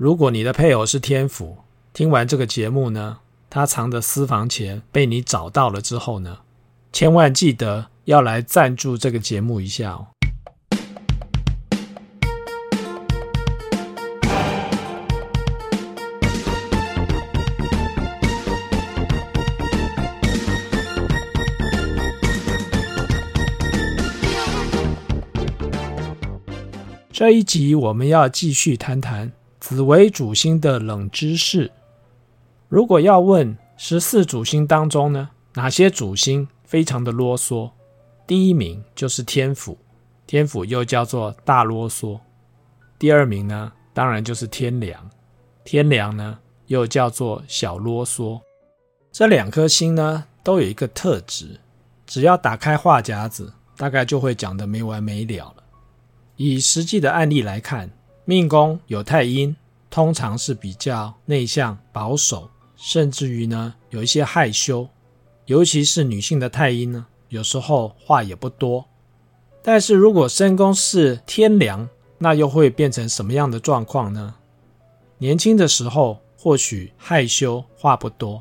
如果你的配偶是天府，听完这个节目呢，他藏的私房钱被你找到了之后呢，千万记得要来赞助这个节目一下哦。这一集我们要继续谈谈紫微主星的冷知识。如果要问十四主星当中呢，哪些主星非常的啰嗦？第一名就是天府，天府又叫做大啰嗦。第二名呢，当然就是天梁，天梁呢又叫做小啰嗦。这两颗星呢都有一个特质，只要打开话匣子，大概就会讲得没完没了了。以实际的案例来看，命宫有太阴，通常是比较内向、保守，甚至于呢有一些害羞。尤其是女性的太阴呢，有时候话也不多。但是如果身宫是天梁，那又会变成什么样的状况呢？年轻的时候或许害羞，话不多，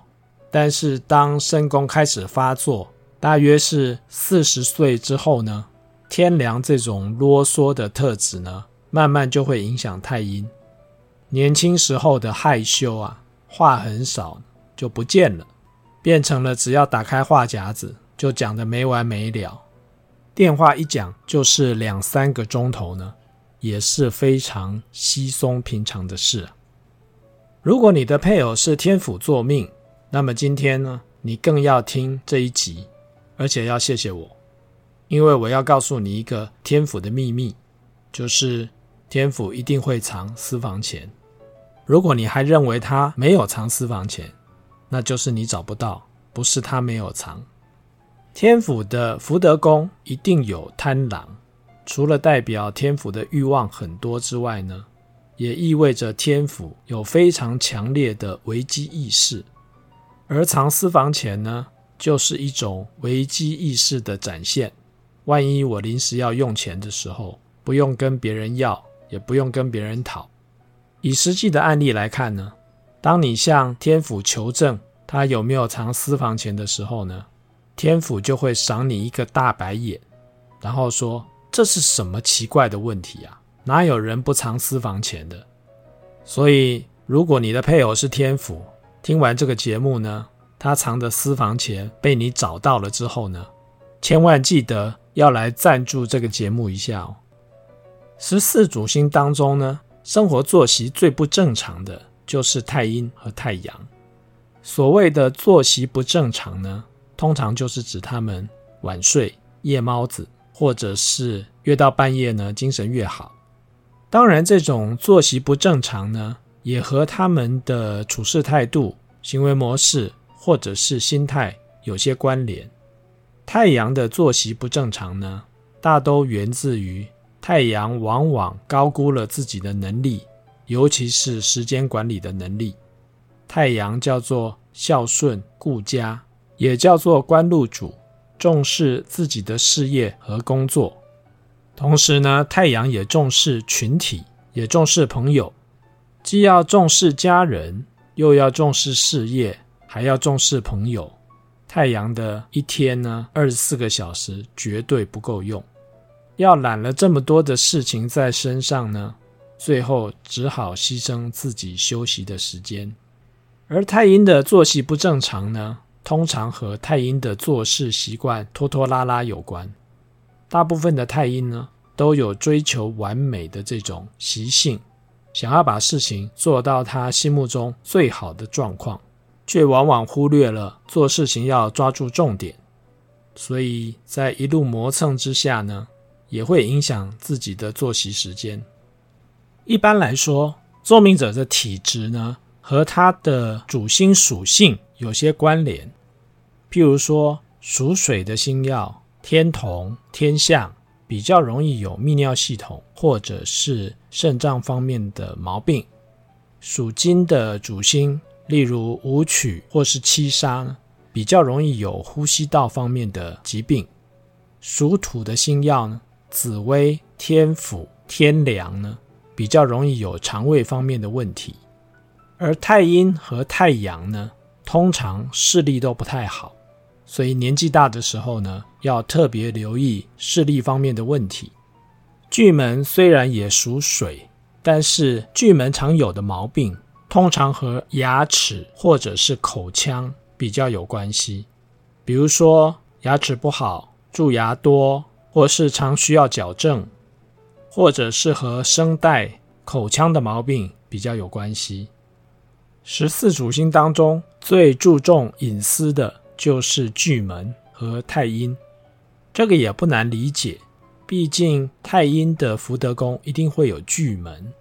但是当身宫开始发作，大约是四十岁之后呢，天梁这种啰嗦的特质呢，慢慢就会影响太阴。年轻时候的害羞啊，话很少，就不见了，变成了只要打开话匣子，就讲得没完没了。电话一讲就是两三个钟头呢，也是非常稀松平常的事啊。如果你的配偶是天府坐命，那么今天呢，你更要听这一集，而且要谢谢我。因为我要告诉你一个天府的秘密，就是天府一定会藏私房钱。如果你还认为他没有藏私房钱，那就是你找不到，不是他没有藏。天府的福德宫一定有贪狼，除了代表天府的欲望很多之外呢，也意味着天府有非常强烈的危机意识。而藏私房钱呢，就是一种危机意识的展现。万一我临时要用钱的时候，不用跟别人要，也不用跟别人讨。以实际的案例来看呢，当你向天府求证他有没有藏私房钱的时候呢，天府就会赏你一个大白眼，然后说：“这是什么奇怪的问题啊？哪有人不藏私房钱的？”所以，如果你的配偶是天府，听完这个节目呢，他藏的私房钱被你找到了之后呢，千万记得。要来赞助这个节目一下哦。十四主星当中呢，生活作息最不正常的就是太阴和太阳。所谓的作息不正常呢，通常就是指他们晚睡、夜猫子，或者是越到半夜呢，精神越好。当然，这种作息不正常呢，也和他们的处事态度、行为模式或者是心态有些关联。太阳的作息不正常呢，大都源自于太阳往往高估了自己的能力，尤其是时间管理的能力。太阳叫做孝顺顾家，也叫做官禄主，重视自己的事业和工作。同时呢，太阳也重视群体，也重视朋友，既要重视家人，又要重视事业，还要重视朋友。太阳的一天呢，二十四个小时绝对不够用，要揽了这么多的事情在身上呢，最后只好牺牲自己休息的时间。而太阴的作息不正常呢，通常和太阴的做事习惯拖拖拉拉有关。大部分的太阴呢，都有追求完美的这种习性，想要把事情做到他心目中最好的状况。却往往忽略了做事情要抓住重点，所以在一路磨蹭之下呢，也会影响自己的作息时间。一般来说，坐命者的体质呢，和他的主星属性有些关联。譬如说，属水的星曜天同、天相，比较容易有泌尿系统或者是肾脏方面的毛病。属金的主星。例如武曲或是七杀，比较容易有呼吸道方面的疾病。属土的星曜呢，紫微、天府、天梁呢，比较容易有肠胃方面的问题。而太阴和太阳呢，通常视力都不太好，所以年纪大的时候呢，要特别留意视力方面的问题。巨门虽然也属水，但是巨门常有的毛病，通常和牙齿或者是口腔比较有关系。比如说牙齿不好、蛀牙多，或是常需要矫正，或者是和声带、口腔的毛病比较有关系。十四主星当中最注重隐私的就是巨门和太阴，这个也不难理解。毕竟太阴的福德宫一定会有巨门，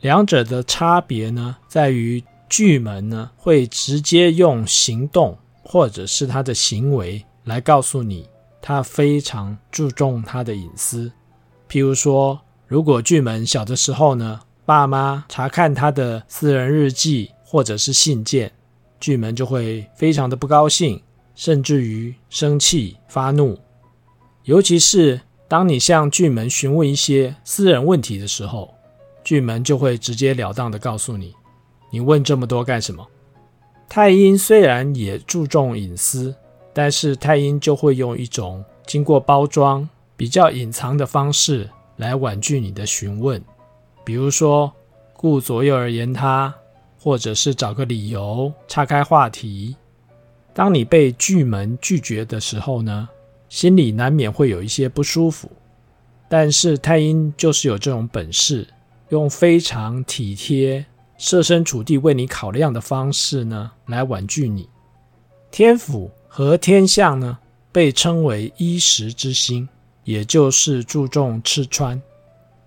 两者的差别呢，在于巨门呢会直接用行动或者是他的行为来告诉你，他非常注重他的隐私。譬如说，如果巨门小的时候呢，爸妈查看他的私人日记或者是信件，巨门就会非常的不高兴，甚至于生气发怒，尤其是。当你向巨门询问一些私人问题的时候，巨门就会直截了当的告诉你：“你问这么多干什么？”太阴虽然也注重隐私，但是太阴就会用一种经过包装、比较隐藏的方式来婉拒你的询问，比如说顾左右而言他，或者是找个理由岔开话题。当你被巨门拒绝的时候呢，心里难免会有一些不舒服，但是太阴就是有这种本事，用非常体贴、设身处地为你考量的方式呢，来婉拒你。天府和天相呢，被称为衣食之星，也就是注重吃穿。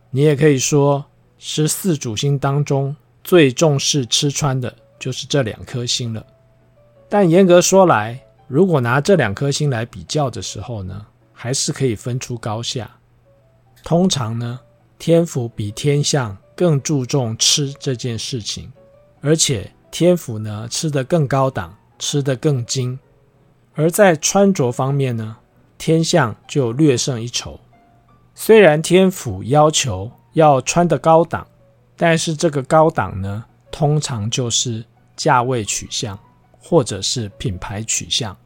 你也可以说，十四主星当中最重视吃穿的就是这两颗星了。但严格说来，如果拿这两颗星来比较的时候呢，还是可以分出高下。通常呢，天府比天相更注重吃这件事情，而且天府呢吃得更高档，吃得更精。而在穿着方面呢，天相就略胜一筹。虽然天府要求要穿得高档，但是这个高档呢，通常就是价位取向。或者是品牌取向，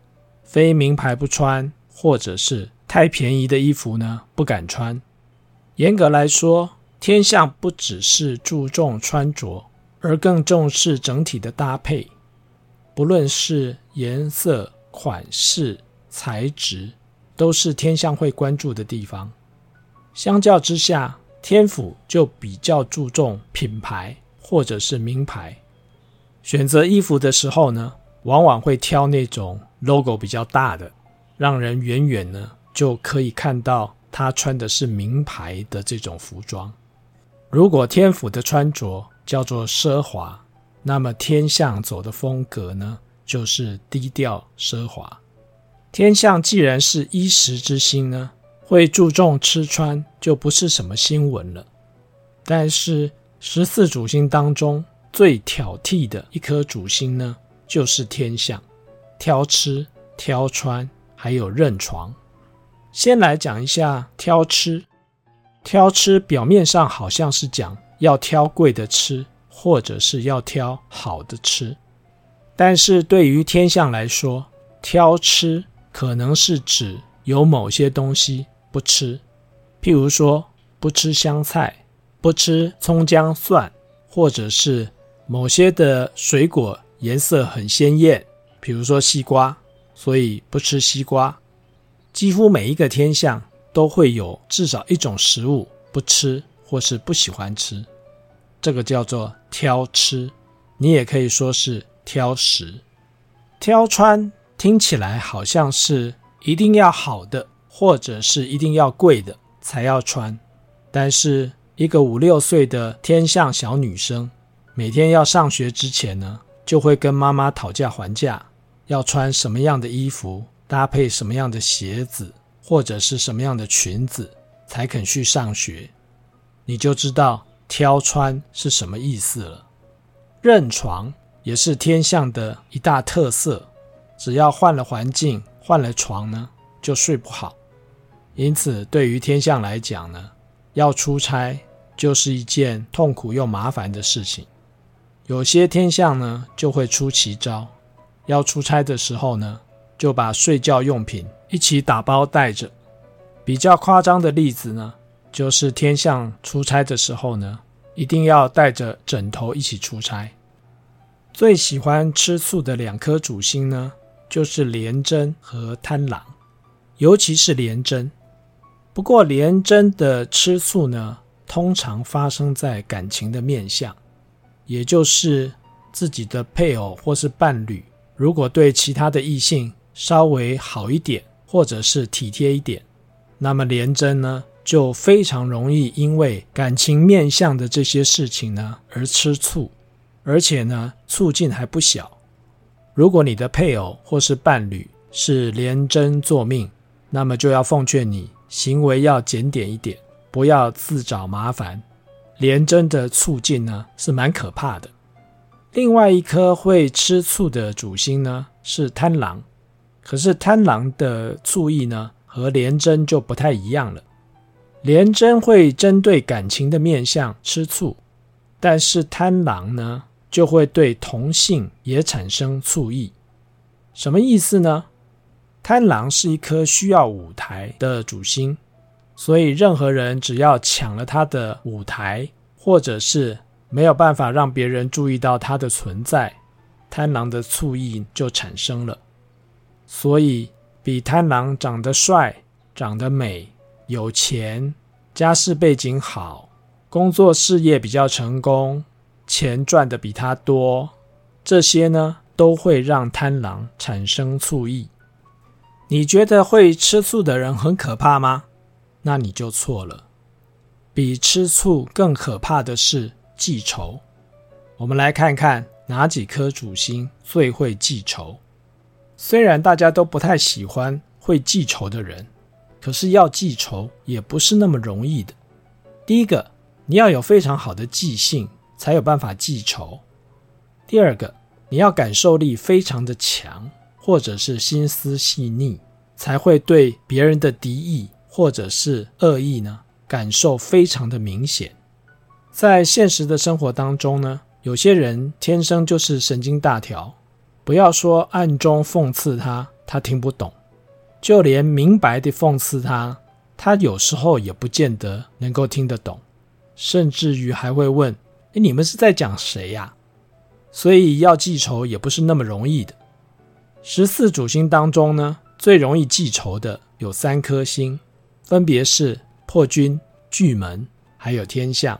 非名牌不穿，或者是太便宜的衣服呢，不敢穿。严格来说，天相不只是注重穿着，而更重视整体的搭配，不论是颜色、款式、材质，都是天象会关注的地方。相较之下，天府就比较注重品牌或者是名牌。选择衣服的时候呢，往往会挑那种 logo 比较大的，让人远远呢就可以看到他穿的是名牌的这种服装。如果天府的穿着叫做奢华，那么天象走的风格呢就是低调奢华。天象既然是衣食之星呢，会注重吃穿就不是什么新闻了。但是十四主星当中最挑剔的一颗主星呢，就是天象，挑吃、挑穿，还有认床。先来讲一下挑吃。挑吃表面上好像是讲要挑贵的吃，或者是要挑好的吃。但是对于天象来说，挑吃可能是指有某些东西不吃，譬如说不吃香菜，不吃葱姜蒜，或者是某些的水果。颜色很鲜艳，比如说西瓜，所以不吃西瓜。几乎每一个天象都会有至少一种食物不吃或是不喜欢吃，这个叫做挑吃。你也可以说是挑食。挑穿听起来好像是一定要好的，或者是一定要贵的才要穿。但是一个五六岁的天象小女生，每天要上学之前呢，就会跟妈妈讨价还价，要穿什么样的衣服，搭配什么样的鞋子，或者是什么样的裙子，才肯去上学。你就知道挑穿是什么意思了。认床也是天相的一大特色，只要换了环境，换了床呢，就睡不好。因此，对于天相来讲呢，要出差，就是一件痛苦又麻烦的事情。有些天相呢，就会出奇招，要出差的时候呢，就把睡觉用品一起打包带着。比较夸张的例子呢，就是天相出差的时候呢，一定要带着枕头一起出差。最喜欢吃醋的两颗主星呢，就是廉贞和贪狼，尤其是廉贞。不过廉贞的吃醋呢，通常发生在感情的面相。也就是自己的配偶或是伴侣，如果对其他的异性稍微好一点，或者是体贴一点，那么廉贞呢，就非常容易因为感情面相的这些事情呢而吃醋，而且呢促进还不小。如果你的配偶或是伴侣是廉贞作命，那么就要奉劝你行为要检点一点，不要自找麻烦。廉贞的促进呢是蛮可怕的。另外一颗会吃醋的主星呢是贪狼，可是贪狼的醋意呢和廉贞就不太一样了。廉贞会针对感情的面相吃醋，但是贪狼呢就会对同性也产生醋意。什么意思呢？贪狼是一颗需要舞台的主星。所以，任何人只要抢了他的舞台，或者是没有办法让别人注意到他的存在，贪狼的醋意就产生了。所以，比贪狼长得帅、长得美、有钱、家世背景好、工作事业比较成功、钱赚得比他多，这些呢，都会让贪狼产生醋意。你觉得会吃醋的人很可怕吗？那你就错了。比吃醋更可怕的是记仇。我们来看看哪几颗主星最会记仇。虽然大家都不太喜欢会记仇的人，可是要记仇也不是那么容易的。第一个，你要有非常好的记性，才有办法记仇。第二个，你要感受力非常的强，或者是心思细腻，才会对别人的敌意。或者是恶意呢，感受非常的明显。在现实的生活当中呢，有些人天生就是神经大条，不要说暗中讽刺他，他听不懂；就连明白的讽刺他，他有时候也不见得能够听得懂，甚至于还会问：“哎，你们是在讲谁呀？”所以要记仇也不是那么容易的。十四主星当中呢，最容易记仇的有三颗星。分别是破军、巨门，还有天相。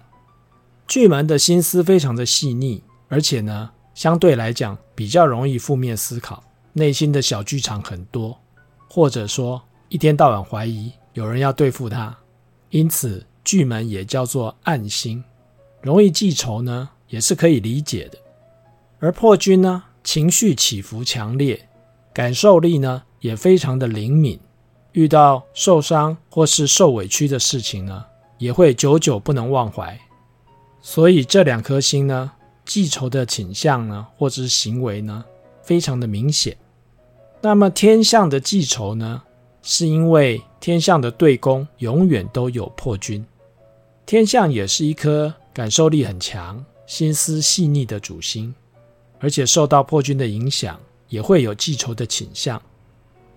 巨门的心思非常的细腻，而且呢，相对来讲比较容易负面思考，内心的小剧场很多，或者说一天到晚怀疑有人要对付他，因此巨门也叫做暗星，容易记仇呢，也是可以理解的。而破军呢，情绪起伏强烈，感受力呢也非常的灵敏。遇到受伤或是受委屈的事情呢，也会久久不能忘怀。所以这两颗星呢，记仇的倾向呢，或者是行为呢，非常的明显。那么天相的记仇呢，是因为天相的对宫永远都有破军。天相也是一颗感受力很强、心思细腻的主星，而且受到破军的影响，也会有记仇的倾向。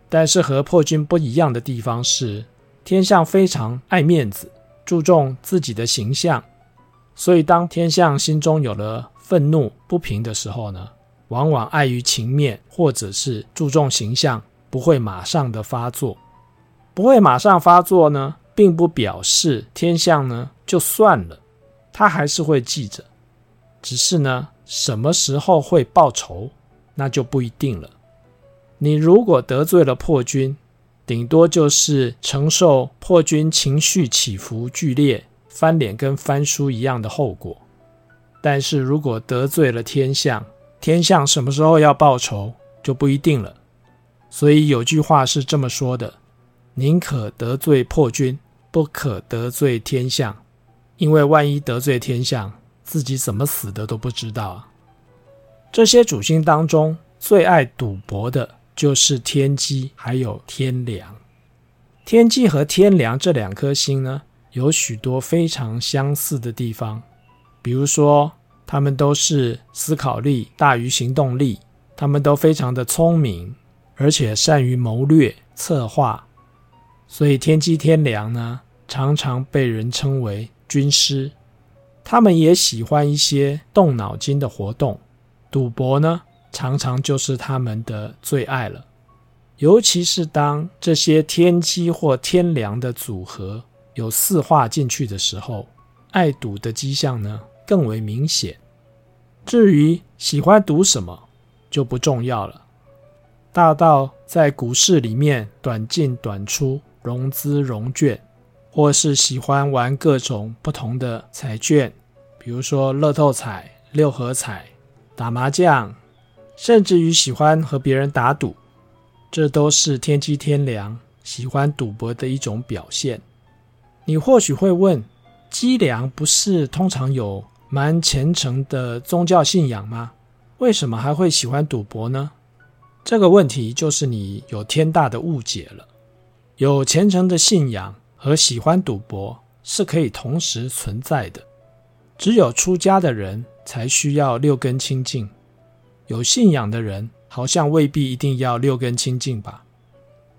但是和破军不一样的地方是，天相非常爱面子，注重自己的形象，所以当天相心中有了愤怒不平的时候呢，往往碍于情面或者是注重形象，不会马上的发作。不会马上发作呢，并不表示天相呢就算了，他还是会记着，只是呢什么时候会报仇，那就不一定了。你如果得罪了破军，顶多就是承受破军情绪起伏剧烈、翻脸跟翻书一样的后果。但是如果得罪了天相，天相什么时候要报仇就不一定了。所以有句话是这么说的：宁可得罪破军，不可得罪天相，因为万一得罪天相，自己怎么死的都不知道。这些主星当中最爱赌博的。就是天机还有天梁，天机和天梁这两颗星呢，有许多非常相似的地方，比如说，他们都是思考力大于行动力，他们都非常的聪明，而且善于谋略策划，所以天机天梁呢，常常被人称为军师。他们也喜欢一些动脑筋的活动，赌博呢，常常就是他们的最爱了。尤其是当这些天机或天良的组合有四化进去的时候，爱赌的迹象呢更为明显。至于喜欢赌什么就不重要了，大到在股市里面短进短出、融资融券，或是喜欢玩各种不同的彩券，比如说乐透彩、六合彩、打麻将，甚至于喜欢和别人打赌。这都是天机天良喜欢赌博的一种表现。你或许会问：机梁不是通常有蛮虔诚的宗教信仰吗？为什么还会喜欢赌博呢？这个问题就是你有天大的误解了。有虔诚的信仰和喜欢赌博是可以同时存在的。只有出家的人才需要六根清净，有信仰的人。好像未必一定要六根清净吧。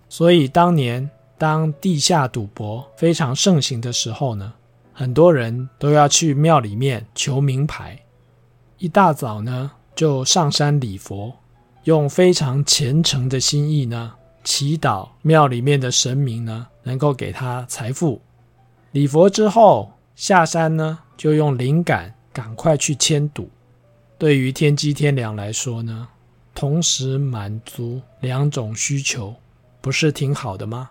所以当年当地下赌博非常盛行的时候呢，很多人都要去庙里面求名牌，一大早呢就上山礼佛，用非常虔诚的心意呢祈祷庙里面的神明呢能够给他财富。礼佛之后下山呢就用灵感赶快去签赌。对于天机天良来说呢，同时满足两种需求，不是挺好的吗？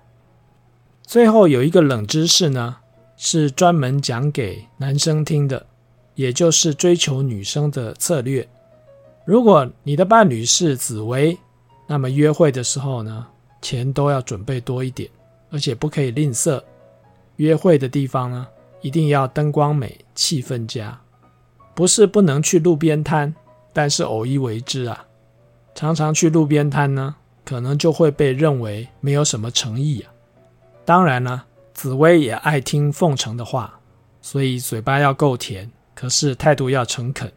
最后有一个冷知识呢，是专门讲给男生听的，也就是追求女生的策略。如果你的伴侣是紫薇，那么约会的时候呢，钱都要准备多一点，而且不可以吝啬。约会的地方呢，一定要灯光美、气氛佳，不是不能去路边摊，但是偶一为之啊。常常去路边摊呢，可能就会被认为没有什么诚意啊。当然了，紫薇也爱听奉承的话，所以嘴巴要够甜，可是态度要诚恳。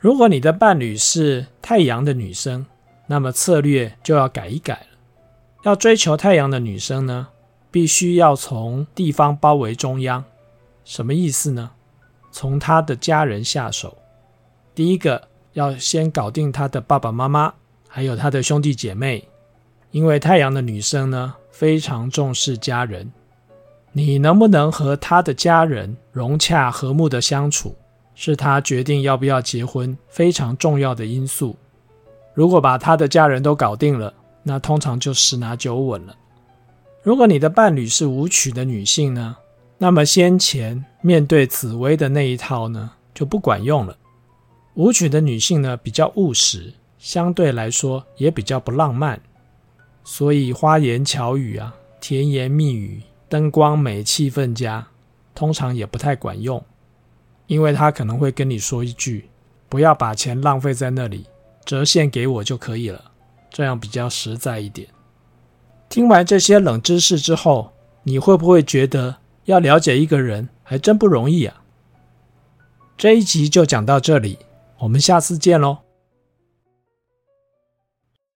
如果你的伴侣是太阳的女生，那么策略就要改一改了。要追求太阳的女生呢，必须要从地方包围中央。什么意思呢？从她的家人下手。第一个。要先搞定他的爸爸妈妈，还有他的兄弟姐妹，因为太阳的女生呢，非常重视家人。你能不能和他的家人融洽和睦的相处，是他决定要不要结婚非常重要的因素。如果把他的家人都搞定了，那通常就十拿九稳了。如果你的伴侣是舞曲的女性呢，那么先前面对紫薇的那一套呢，就不管用了。舞曲的女性呢，比较务实，相对来说也比较不浪漫，所以花言巧语啊、甜言蜜语、灯光美、气氛佳，通常也不太管用，因为她可能会跟你说一句：“不要把钱浪费在那里，折现给我就可以了。”这样比较实在一点。听完这些冷知识之后，你会不会觉得要了解一个人还真不容易啊？这一集就讲到这里。我们下次见喽。